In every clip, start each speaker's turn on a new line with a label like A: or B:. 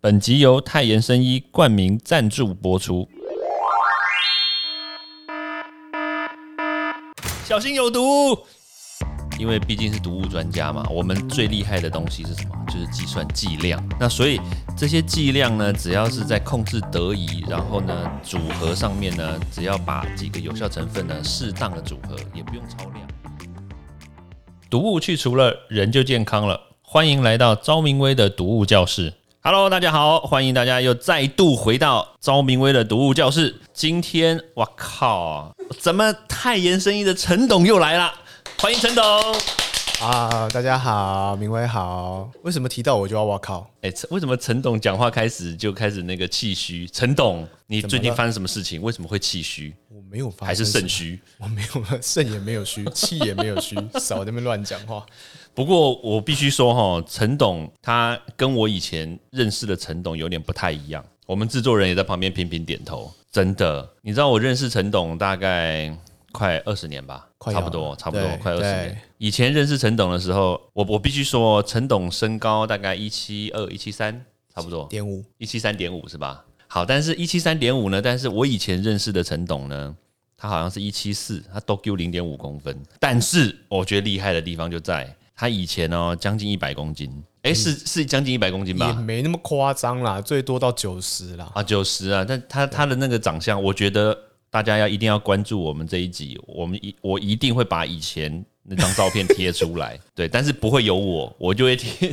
A: 本集由泰妍生医冠名赞助播出。小心有毒！因为毕竟是毒物专家嘛，我们最厉害的东西是什么？就是计算剂量。那所以这些剂量呢，只要是在控制得宜，然后呢组合上面呢，只要把几个有效成分呢适当的组合，也不用超量。毒物去除了，人就健康了。欢迎来到昭明威的毒物教室。Hello，大家好，欢迎大家又再度回到昭明威的读物教室。今天，我靠，怎么太妍生意的陈董又来了？欢迎陈董。
B: 啊，大家好，明威好。为什么提到我就要我靠？
A: 为什么陈董讲话开始就开始那个气虚？陈董，你最近发生什么事情？为什么会气虚？
B: 我没有发，
A: 还是肾虚？
B: 我没有，肾也没有虚，气也没有虚，少在那边乱讲话。
A: 不过我必须说哈，陈董他跟我以前认识的陈董有点不太一样。我们制作人也在旁边频频点头。真的，你知道我认识陈董大概快二十年吧，差不多，差不多快二十年。以前认识陈董的时候，我我必须说，陈董身高大概一七二、一七三，差不多
B: 点五，
A: 一七三点五是吧？好，但是一七三点五呢？但是我以前认识的陈董呢，他好像是一七四，他都丢零点五公分。但是我觉得厉害的地方就在。他以前哦，将近一百公斤，哎，是是将近一百公斤吧？
B: 也没那么夸张啦，最多到九十啦。
A: 啊，九十啊！但他他的那个长相，我觉得大家要一定要关注我们这一集，我们一我一定会把以前那张照片贴出来，对，但是不会有我，我就会贴，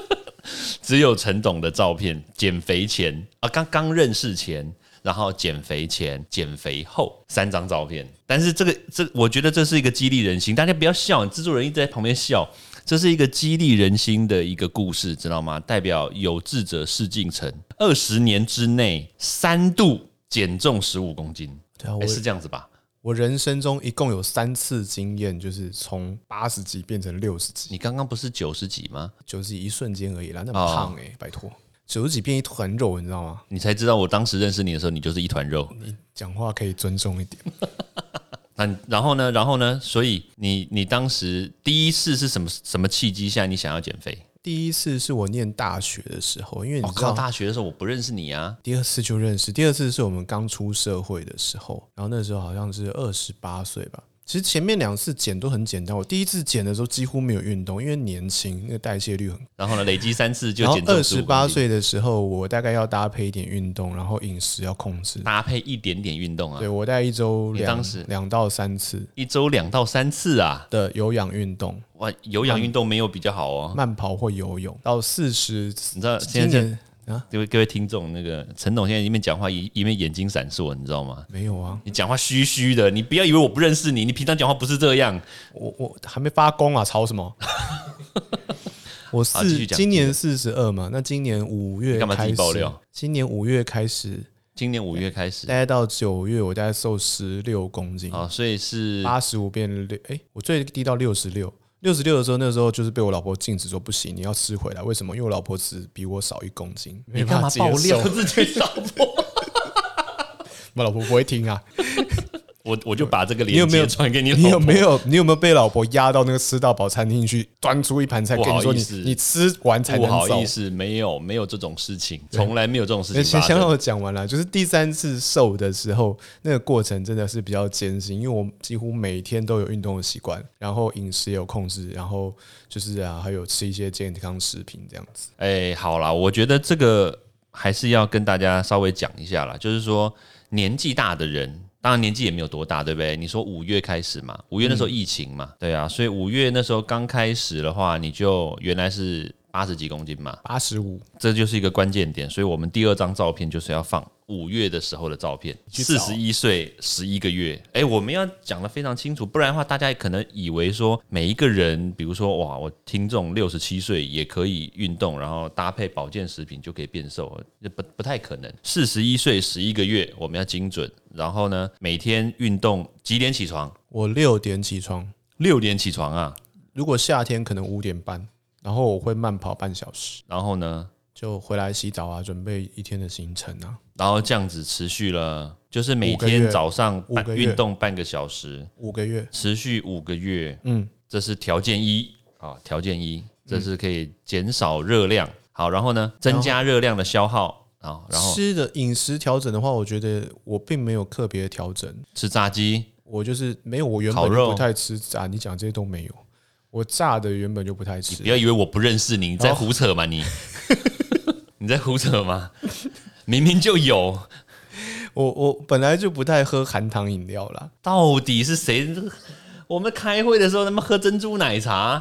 A: 只有陈董的照片，减肥前啊，刚刚认识前。然后减肥前、减肥后三张照片，但是这个这，我觉得这是一个激励人心。大家不要笑，制作人一直在旁边笑，这是一个激励人心的一个故事，知道吗？代表有志者事竟成，二十年之内三度减重十五公斤，对啊，是这样子吧？
B: 我人生中一共有三次经验，就是从八十几变成六十几。
A: 你刚刚不是九十几吗？
B: 九十几一瞬间而已啦，那么胖哎，拜托。九十几变一团肉，你知道吗？
A: 你才知道，我当时认识你的时候，你就是一团肉。
B: 你讲话可以尊重一点。
A: 那然后呢？然后呢？所以你你当时第一次是什么什么契机下你想要减肥？
B: 第一次是我念大学的时候，因为你知道
A: 大学的时候我不认识你啊。
B: 第二次就认识，第二次是我们刚出社会的时候，然后那时候好像是二十八岁吧。其实前面两次减都很简单，我第一次减的时候几乎没有运动，因为年轻，那个代谢率很。
A: 然后呢，累积三次就减
B: 二十八岁的时候，我大概要搭配一点运动，然后饮食要控制。
A: 搭配一点点运动啊？
B: 对，我大概一周两两到三次，
A: 一周两到三次啊
B: 的有氧运动。
A: 哇，有氧运动没有比较好哦，
B: 慢跑或游泳到四十，
A: 你知道现在。啊，各位各位听众，那个陈董现在一面讲话一一面眼睛闪烁，你知道吗？
B: 没有啊，
A: 你讲话虚虚的，你不要以为我不认识你，你平常讲话不是这样。
B: 我我还没发功啊，吵什么？我四今年四十二嘛，那今年五月
A: 干嘛自己爆料？
B: 今年五月开始，
A: 今年五月开始，
B: 大概到九月，我大概瘦十六公斤
A: 啊，所以是
B: 八十五变六，哎，我最低到六十六。六十六的时候，那时候就是被我老婆禁止说不行，你要吃回来。为什么？因为我老婆只比我少一公斤。
A: 你干嘛爆料自己老婆？
B: 我老婆不会听啊。
A: 我我就把这个链接传给你。
B: 你有没有？你有没有被老婆压到那个吃到饱餐厅去，端出一盘菜跟你说你你吃完才能走？
A: 不好意思，没有没有这种事情，从来没有这种事情。先
B: 先让我讲完了，就是第三次瘦的时候，那个过程真的是比较艰辛，因为我几乎每天都有运动的习惯，然后饮食也有控制，然后就是啊，还有吃一些健康食品这样子。
A: 哎，好啦，我觉得这个还是要跟大家稍微讲一下啦，就是说年纪大的人。当然年纪也没有多大，对不对？你说五月开始嘛，五月那时候疫情嘛，对啊，所以五月那时候刚开始的话，你就原来是。八十几公斤嘛，
B: 八十五，
A: 这就是一个关键点。所以我们第二张照片就是要放五月的时候的照片，四十一岁十一个月。哎，我们要讲的非常清楚，不然的话，大家可能以为说每一个人，比如说哇，我听众六十七岁也可以运动，然后搭配保健食品就可以变瘦，不不太可能。四十一岁十一个月，我们要精准。然后呢，每天运动几点起床？
B: 我六点起床，
A: 六点起床啊。
B: 如果夏天可能五点半。然后我会慢跑半小时，
A: 然后呢，
B: 就回来洗澡啊，准备一天的行程啊。
A: 然后这样子持续了，就是每天早上运动半个小时，
B: 五个月，
A: 持续五个月。嗯，这是条件一啊，条件一，这是可以减少热量。好，然后呢，增加热量的消耗啊，然后
B: 吃的饮食调整的话，我觉得我并没有特别调整，
A: 吃炸鸡，
B: 我就是没有，我原本就不太吃炸，你讲这些都没有，我炸的原本就不太吃
A: 不。要以为我不认识你，你在胡扯吗？你 你在胡扯吗？明明就有，
B: 我我本来就不太喝含糖饮料啦，
A: 到底是谁？我们开会的时候，他们喝珍珠奶茶，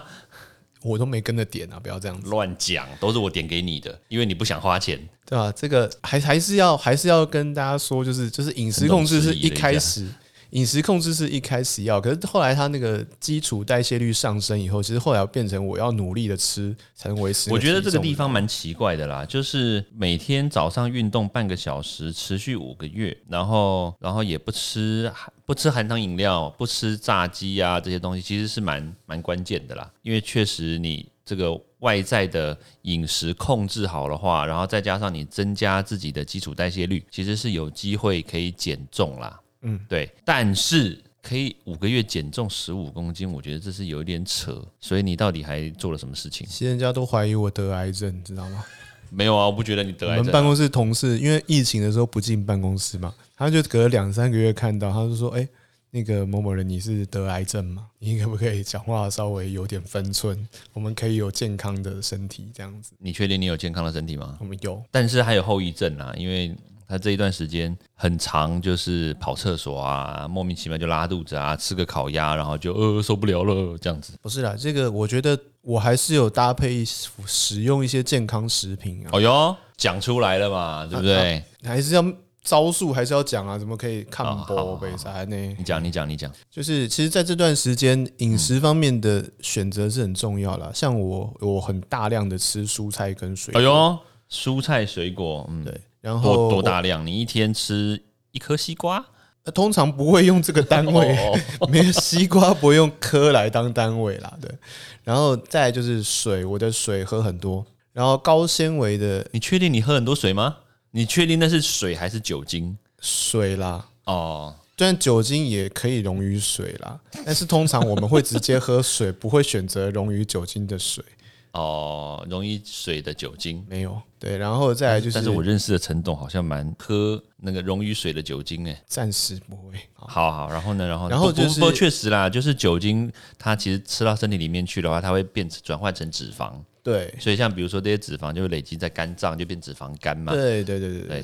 B: 我都没跟着点啊，不要这样子，
A: 乱讲，都是我点给你的，因为你不想花钱。
B: 对啊、这个还还是要还是要跟大家说，就是就是饮食控制是一开始。饮食控制是一开始要，可是后来它那个基础代谢率上升以后，其实后来变成我要努力的吃才能维持。
A: 我觉得这个地方蛮奇怪的啦，就是每天早上运动半个小时，持续五个月，然后然后也不吃不吃含糖饮料，不吃炸鸡啊这些东西，其实是蛮蛮关键的啦。因为确实你这个外在的饮食控制好的话，然后再加上你增加自己的基础代谢率，其实是有机会可以减重啦。嗯，对，但是可以五个月减重十五公斤，我觉得这是有一点扯。所以你到底还做了什么事情？
B: 其实人家都怀疑我得癌症，知道吗？
A: 没有啊，我不觉得你得癌症、啊。
B: 我们办公室同事因为疫情的时候不进办公室嘛，他就隔了两三个月看到，他就说：“哎、那个某某人，你是得癌症吗？你可不可以讲话稍微有点分寸？我们可以有健康的身体这样子。
A: 你确定你有健康的身体吗？
B: 我们有，
A: 但是还有后遗症啊，因为他这一段时间很长，就是跑厕所啊，莫名其妙就拉肚子啊，吃个烤鸭，然后就呃受不了了这样子。
B: 不是啦，这个我觉得我还是有搭配使用一些健康食品啊，
A: 哦哟，讲出来了嘛，对不对？
B: 还是要招数还是要讲啊，怎么可以看
A: 好好好
B: 播北啥呢？
A: 你讲，你讲，你讲。
B: 就是其实在这段时间，饮食方面的选择是很重要啦。像我，我很大量的吃蔬菜跟水果，
A: 哎呦，蔬菜水果，嗯，
B: 对，然后
A: 多多大量？你一天吃一颗西瓜？
B: 呃通常不会用这个单位，
A: 哦
B: 没有西瓜不会用颗来当单位啦，对。然后再就是水，我的水喝很多，然后高纤维的
A: 你确定你喝很多水吗？你确定那是水还是酒精？
B: 水啦，
A: 哦，
B: 虽然酒精也可以溶于水啦，但是通常我们会直接喝水，不会选择溶于酒精的水。
A: 哦，溶于水的酒精。
B: 没有，对，然后再来就是，
A: 但是我认识的陈董好像蛮喝那个溶于水的酒精诶。
B: 暂时不会。好
A: 好好，然后呢，然后呢
B: 然后就是
A: 不不不过确实啦，就是酒精它其实吃到身体里面去的话，它会变成转换成脂肪，
B: 对，
A: 所以像比如说这些脂肪就会累积在肝脏，就变脂肪肝嘛。
B: 对对对对对，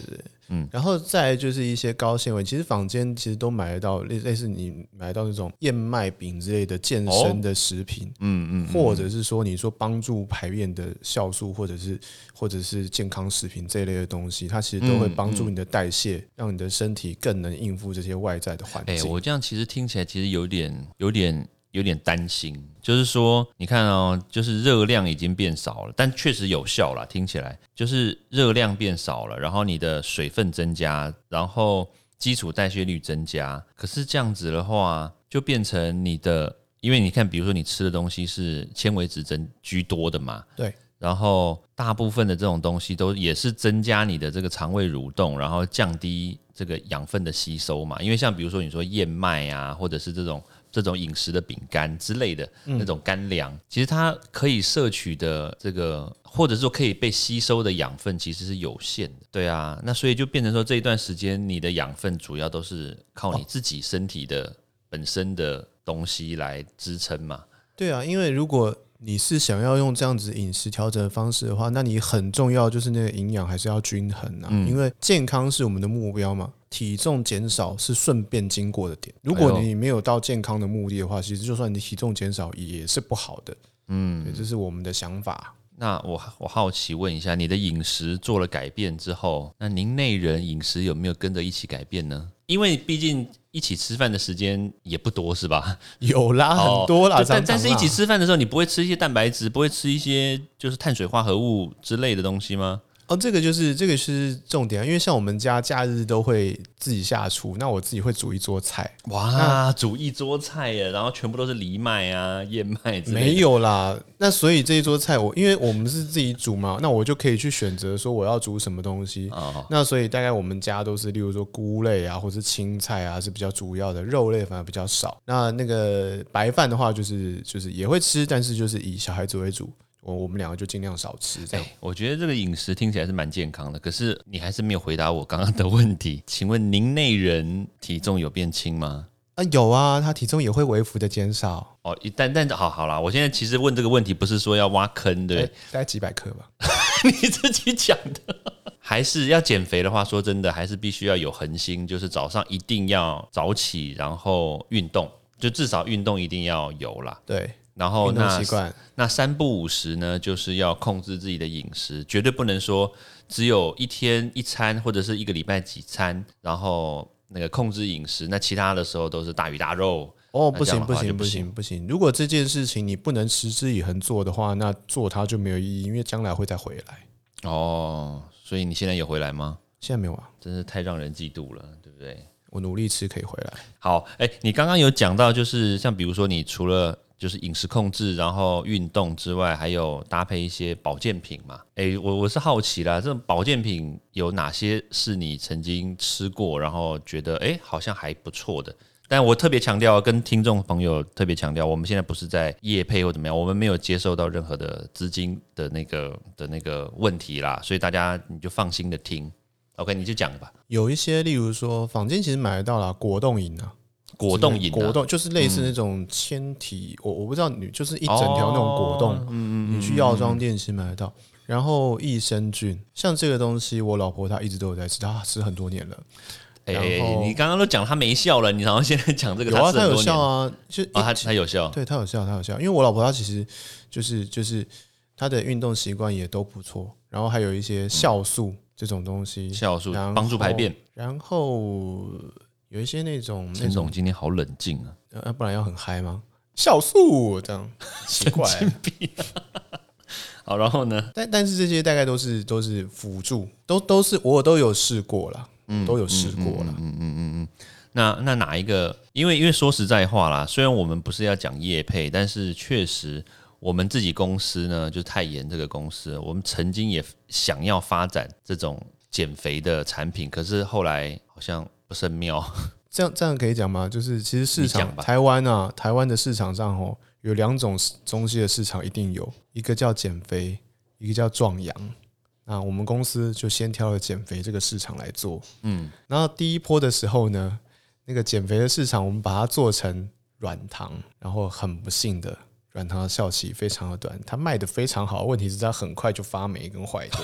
A: 嗯。
B: 嗯，然后再来就是一些高纤维，其实坊间其实都买得到，类类似你买到那种燕麦饼之类的健身的食品，
A: 嗯嗯，
B: 或者是说你说帮助排便的酵素，或者是或者是健康食品这一类的东西，它其实都会帮助你的代谢，让你的身体更能应付这些外在的环
A: 哎、
B: 境。
A: 我这样其实听起来其实有点有点有点担心，就是说你看哦，就是热量已经变少了，但确实有效了，听起来就是热量变少了，然后你的水分增加，然后基础代谢率增加，可是这样子的话，就变成你的，因为你看，比如说你吃的东西是纤维质增居多的嘛，
B: 对，
A: 然后大部分的这种东西都也是增加你的这个肠胃蠕动，然后降低这个养分的吸收嘛。因为像比如说你说燕麦啊，或者是这种这种饮食的饼干之类的那种干粮，其实它可以摄取的这个，或者说可以被吸收的养分其实是有限的。对啊，那所以就变成说这一段时间你的养分主要都是靠你自己身体的本身的东西来支撑嘛。
B: 对啊，因为如果你是想要用这样子饮食调整的方式的话，那你很重要就是那个营养还是要均衡啊，
A: 嗯
B: 因为健康是我们的目标嘛，体重减少是顺便经过的点。如果你没有到健康的目的的话，其实就算你体重减少也是不好的。嗯，这是我们的想法。
A: 那我我好奇问一下，你的饮食做了改变之后，那您内人饮食有没有跟着一起改变呢？因为毕竟一起吃饭的时间也不多，是吧？
B: 有啦，
A: 哦
B: 很多啦，
A: 但但是一起吃饭的时候，你不会吃一些蛋白质，不会吃一些就是碳水化合物之类的东西吗？
B: 哦，这个就是这个是重点啊，因为像我们家假日都会自己下厨，那我自己会煮一桌菜。
A: 哇，煮一桌菜耶，然后全部都是藜麦啊、燕麦之类的。
B: 没有啦，那所以这一桌菜我因为我们是自己煮嘛，那我就可以去选择说我要煮什么东西。
A: 哦，
B: 那所以大概我们家都是，例如说菇类啊，或是青菜啊是比较主要的，肉类反而比较少。那那个白饭的话，就是就是也会吃，但是就是以小孩子为主。我我们两个就尽量少吃这样。
A: 哎，我觉得这个饮食听起来是蛮健康的，可是你还是没有回答我刚刚的问题。请问您内人体重有变轻吗？
B: 啊，有啊，他体重也会微幅的减少，
A: 哦，一但但好好啦，我现在其实问这个问题不是说要挖坑，对？
B: 大概几百克吧。
A: 你自己讲的，还是要减肥的话，说真的，还是必须要有恒心，就是早上一定要早起，然后运动，就至少运动一定要有啦。
B: 对，
A: 然后那
B: 习惯，
A: 那三不五时呢，就是要控制自己的饮食，绝对不能说只有一天一餐或者是一个礼拜几餐，然后那个控制饮食，那其他的时候都是大鱼大肉。
B: 哦，不行不行不
A: 行
B: 不行！如果这件事情你不能持之以恒做的话，那做它就没有意义，因为将来会再回来。
A: 哦，所以你现在有回来吗？
B: 现在没有啊，
A: 真是太让人嫉妒了，对不对？
B: 我努力吃可以回来。
A: 好，哎、你刚刚有讲到，就是像比如说，你除了就是饮食控制，然后运动之外，还有搭配一些保健品嘛？哎、我我是好奇啦，这种保健品有哪些是你曾经吃过，然后觉得哎、好像还不错的？但我特别强调，跟听众朋友特别强调，我们现在不是在业配或怎么样，我们没有接受到任何的资金的那个的那个问题啦，所以大家你就放心的听。OK，你就讲吧。
B: 有一些，例如说坊间其实买得到啦，果冻饮啊，
A: 果冻饮、啊，
B: 果冻就是类似那种纤体，我我不知道你就是一整条那种果冻，
A: 哦嗯
B: 你去药妆店其实买得到。然后益生菌，像这个东西，我老婆她一直都有在吃，她吃很多年了。
A: 哎、你刚刚都讲他没效了，你然后现在讲这个
B: 有啊，它有效啊，就
A: 啊，他他有效，
B: 对它有效，它有效。因为我老婆她其实就是就是她的运动习惯也都不错，然后还有一些酵素这种东西，
A: 酵素帮助排便。
B: 然后有一些那种那
A: 陈
B: 种
A: 总今天好冷静啊，
B: 呃，不然要很嗨吗？酵素这样 奇怪，
A: 好，然后呢？
B: 但但是这些大概都是都是辅助，都都是我都有试过了，
A: 嗯
B: 都有试过了。
A: 那那哪一个？因为因为说实在话啦，虽然我们不是要讲业配，但是确实我们自己公司呢，就是泰妍这个公司，我们曾经也想要发展这种减肥的产品，可是后来好像不甚妙。
B: 这样这样可以讲吗？就是其实市场台湾啊，台湾的市场上哦，有两种中西的市场一定有，一个叫减肥，一个叫壮阳。那我们公司就先挑了减肥这个市场来做，嗯，然后第一波的时候呢，那个减肥的市场我们把它做成软糖，然后很不幸的。软糖的效期非常的短，它卖的非常好，问题是它很快就发霉跟坏掉。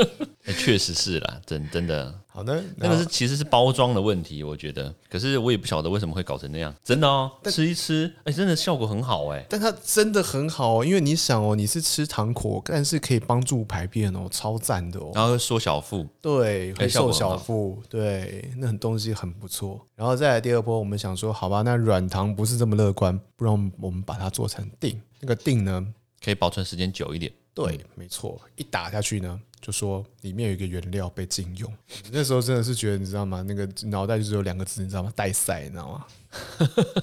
A: 欸确实是啦，真真的，
B: 好的，
A: 那个是其实是包装的问题，我觉得。可是我也不晓得为什么会搞成那样，真的哦，吃一吃，哎、真的效果很好哎、
B: 但它真的很好哦，因为你想哦，你是吃糖果，但是可以帮助排便哦，超赞的哦。
A: 然后缩小腹，
B: 对，会瘦小腹，对，那很东西很不错。然后再来第二波，我们想说，好吧，那软糖不是这么乐观，不然我们把它做成锭。那个锭呢，
A: 可以保存时间久一点。
B: 对，没错，一打下去呢，就说里面有一个原料被禁用。那时候真的是觉得，你知道吗？那个脑袋就只有两个字，你知道吗？带塞，你知道吗？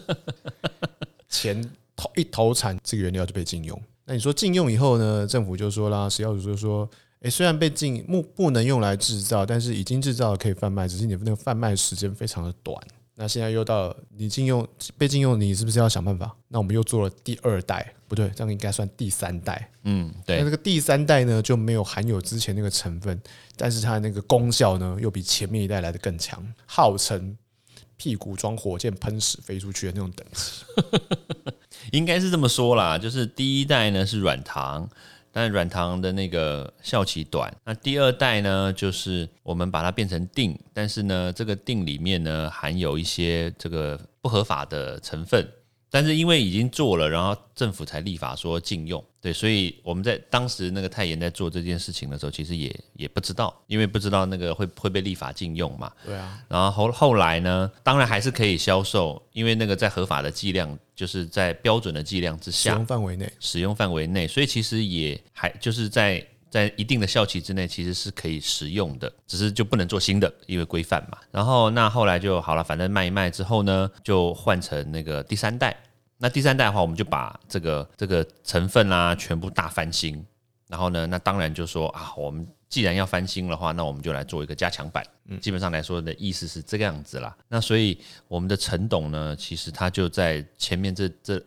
B: 钱投一投产，这个原料就被禁用。那你说禁用以后呢？政府就说啦，食药署就说，诶，虽然被禁不不能用来制造，但是已经制造了可以贩卖，只是你那个贩卖时间非常的短。那现在又到了你禁用被禁用，你是不是要想办法？那我们又做了第二代，不对，这样应该算第三代。
A: 嗯，对那
B: 这，个第三代呢就没有含有之前那个成分，但是它的那个功效呢又比前面一代来的更强，号称屁股装火箭喷屎飞出去的那种等级。
A: 应该是这么说啦。就是第一代呢是软糖，但软糖的那个效期短。那第二代呢，就是我们把它变成锭，但是呢，这个锭里面呢含有一些这个不合法的成分。但是因为已经做了，然后政府才立法说禁用，对，所以我们在当时那个泰妍在做这件事情的时候，其实也也不知道，因为不知道那个会会被立法禁用嘛。
B: 对啊，
A: 然后后后来呢，当然还是可以销售，因为那个在合法的剂量，就是在标准的剂量之下
B: 使用范围内，
A: 使用范围内，所以其实也还就是在在一定的效期之内，其实是可以食用的，只是就不能做新的，因为规范嘛。然后那后来就好了，反正卖一卖之后呢，就换成那个第三代。那第三代的话，我们就把这个这个成分啦、全部大翻新。然后呢，那当然就说啊，我们既然要翻新的话，那我们就来做一个加强版。嗯基本上来说的意思是这个样子啦。那所以我们的陈董呢，其实他就在前面这这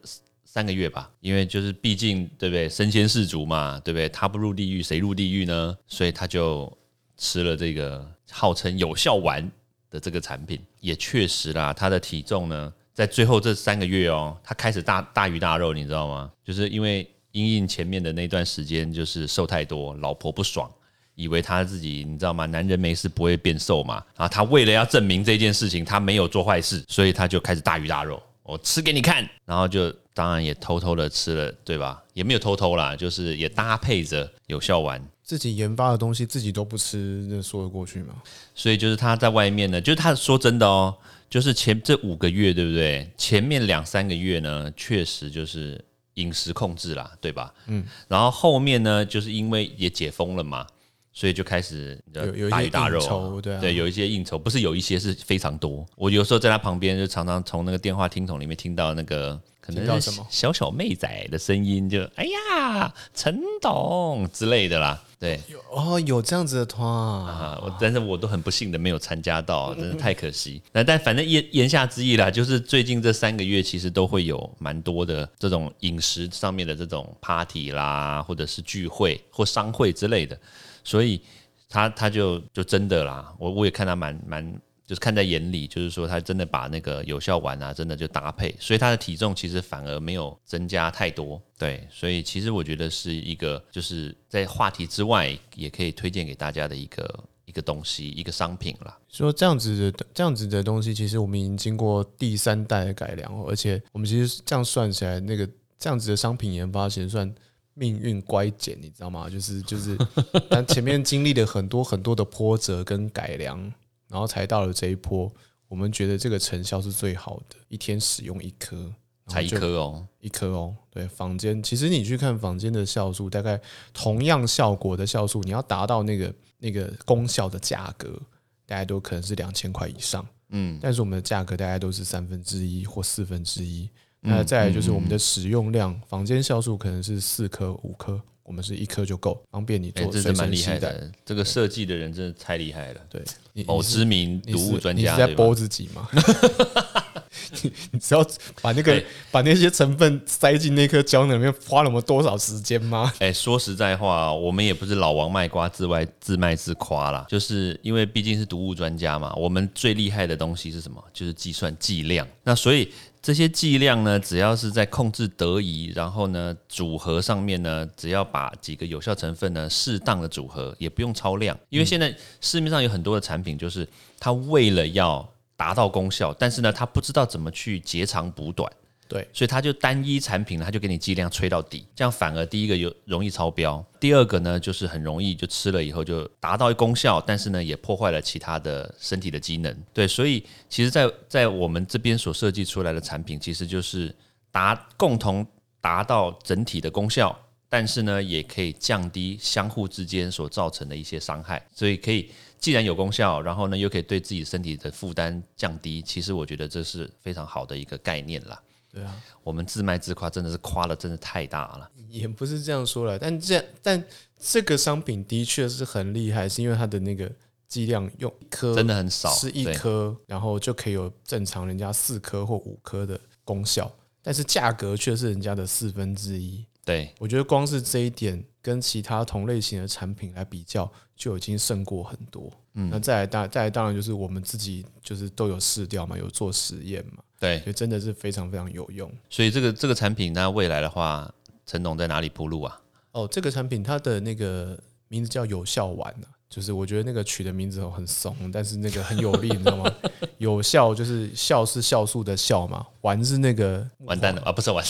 A: 三个月吧，因为就是毕竟对不对，身先士卒嘛，对不对？他不入地狱谁入地狱呢？所以他就吃了这个号称有效丸的这个产品，也确实啦，他的体重呢，在最后这三个月哦，他开始大大鱼大肉，你知道吗？就是因为英英前面的那段时间就是瘦太多，老婆不爽。以为他自己，你知道吗？男人没事不会变瘦嘛。然后他为了要证明这件事情，他没有做坏事，所以他就开始大鱼大肉，我吃给你看。然后就当然也偷偷的吃了，对吧？也没有偷偷啦，就是也搭配着有效丸。
B: 自己研发的东西自己都不吃，那说得过去吗？
A: 所以就是他在外面呢，就是他说真的哦，就是前这五个月，对不对？前面两三个月呢，确实就是饮食控制啦，对吧？嗯。然后后面呢，就是因为也解封了嘛。所以就开始
B: 有有一些应酬，对
A: 对，有一些应酬，不是有一些是非常多。我有时候在他旁边，就常常从那个电话听筒里面听到那个可能什么小小妹仔的声音，就哎呀，陈董之类的啦。对，
B: 哦，有这样子的团啊，我
A: 但是我都很不幸的没有参加到，真是太可惜。那但反正言言下之意啦，就是最近这三个月其实都会有蛮多的这种饮食上面的这种 party 啦，或者是聚会或商会之类的。所以他他就就真的啦，我我也看他蛮蛮，就是看在眼里，就是说他真的把那个有效丸啊，真的就搭配，所以他的体重其实反而没有增加太多。对，所以其实我觉得是一个就是在话题之外，也可以推荐给大家的一个一个东西，一个商品啦。
B: 说这样子的这样子的东西，其实我们已经经过第三代的改良，而且我们其实这样算起来，那个这样子的商品研发其实算。命运乖减，你知道吗？就是就是，但前面经历了很多很多的波折跟改良，然后才到了这一波。我们觉得这个成效是最好的，一天使用一颗，
A: 才一颗哦，
B: 一颗哦。对，房间其实你去看房间的酵素，大概同样效果的酵素，你要达到那个那个功效的价格，大家都可能是两千块以上。嗯，但是我们的价格大概都是三分之一或四分之一。那再来就是我们的使用量，房间酵素可能是四颗五颗，我们是一颗就够，方便你做随身携带。
A: 这个设计的人真的太厉害了，
B: 对，
A: 某知名毒物专家，
B: 你在播自己吗？你只要把那个把那些成分塞进那颗胶囊里面，花了我们多少时间吗？
A: 哎，说实在话，我们也不是老王卖瓜自外自卖自夸啦，就是因为毕竟是毒物专家嘛，我们最厉害的东西是什么？就是计算剂量。那所以。这些剂量呢，只要是在控制得宜，然后呢，组合上面呢，只要把几个有效成分呢，适当的组合，也不用超量，因为现在市面上有很多的产品，就是它为了要达到功效，但是呢，它不知道怎么去截长补短。
B: 对，
A: 所以它就单一产品，它就给你剂量吹到底，这样反而第一个有容易超标，第二个呢就是很容易就吃了以后就达到功效，但是呢也破坏了其他的身体的机能。对，所以其实，在在我们这边所设计出来的产品，其实就是达共同达到整体的功效，但是呢也可以降低相互之间所造成的一些伤害。所以可以既然有功效，然后呢又可以对自己身体的负担降低，其实我觉得这是非常好的一个概念啦。
B: 对啊，
A: 我们自卖自夸，真的是夸的真的太大了。
B: 也不是这样说了，但这但这个商品的确是很厉害，是因为它的那个剂量用一颗
A: 真的很少，
B: 是一颗，然后就可以有正常人家四颗或五颗的功效，但是价格却是人家的四分之一。
A: 对，
B: 我觉得光是这一点跟其他同类型的产品来比较，就已经胜过很多。嗯，那再来当再来当然就是我们自己就是都有试掉嘛，有做实验嘛。
A: 对，
B: 就真的是非常非常有用。
A: 所以这个这个产品，那未来的话，陈总在哪里铺路啊？
B: 哦，这个产品它的那个名字叫有效丸啊，就是我觉得那个取的名字很怂，但是那个很有力，你知道吗？有效就是酵是酵素的酵嘛，丸是那个
A: 完蛋了啊，不是丸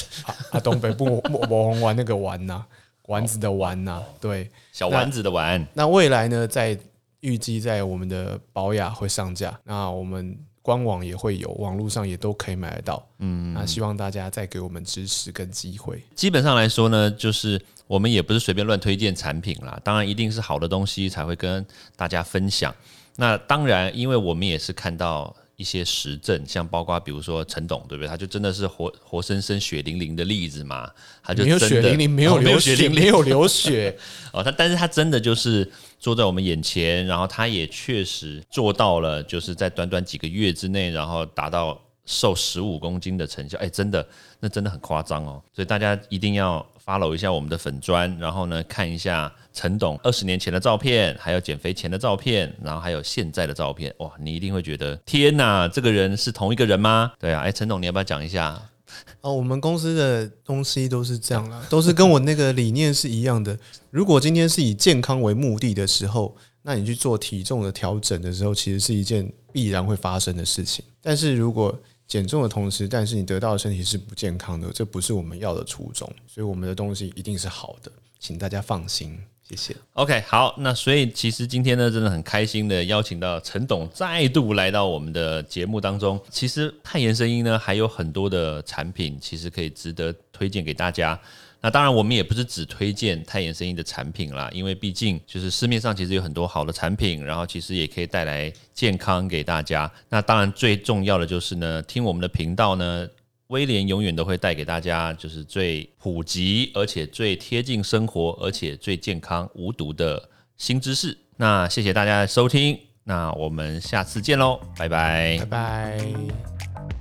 B: 啊，东北不抹 红丸那个丸呐，丸子的丸呐，对，
A: 小丸子的丸。
B: 那未来呢，在预计在我们的保雅会上架，那我们。官网也会有，网络上也都可以买得到。嗯，那希望大家再给我们支持跟机会。
A: 基本上来说呢，就是我们也不是随便乱推荐产品啦，当然一定是好的东西才会跟大家分享。那当然，因为我们也是看到。一些实证，像包括比如说陈董，对不对？他就真的是活活生生血淋淋的例子嘛？他就
B: 没有血淋淋，没有流血，没有流血
A: 哦。他但是他真的就是坐在我们眼前，然后他也确实做到了，就是在短短几个月之内，然后达到瘦十五公斤的成效，哎，真的，那真的很夸张哦。所以大家一定要 follow 一下我们的粉砖，然后呢看一下陈董二十年前的照片，还有减肥前的照片，然后还有现在的照片，哇，你一定会觉得天哪，这个人是同一个人吗？对啊，哎，陈董，你要不要讲一下？
B: 哦，我们公司的东西都是这样啦，都是跟我那个理念是一样的。如果今天是以健康为目的的时候，那你去做体重的调整的时候，其实是一件必然会发生的事情。但是如果减重的同时，但是你得到的身体是不健康的，这不是我们要的初衷。所以我们的东西一定是好的，请大家放心。谢谢。
A: OK，好，那所以其实今天呢，真的很开心的邀请到陈董再度来到我们的节目当中。其实泰妍声音呢，还有很多的产品，其实可以值得推荐给大家。那当然，我们也不是只推荐泰妍声音的产品啦，因为毕竟就是市面上其实有很多好的产品，然后其实也可以带来健康给大家。那当然最重要的就是呢，听我们的频道呢。威廉永远都会带给大家，就是最普及，而且最贴近生活，而且最健康无毒的新知识。那谢谢大家的收听，那我们下次见喽，拜拜，
B: 拜拜。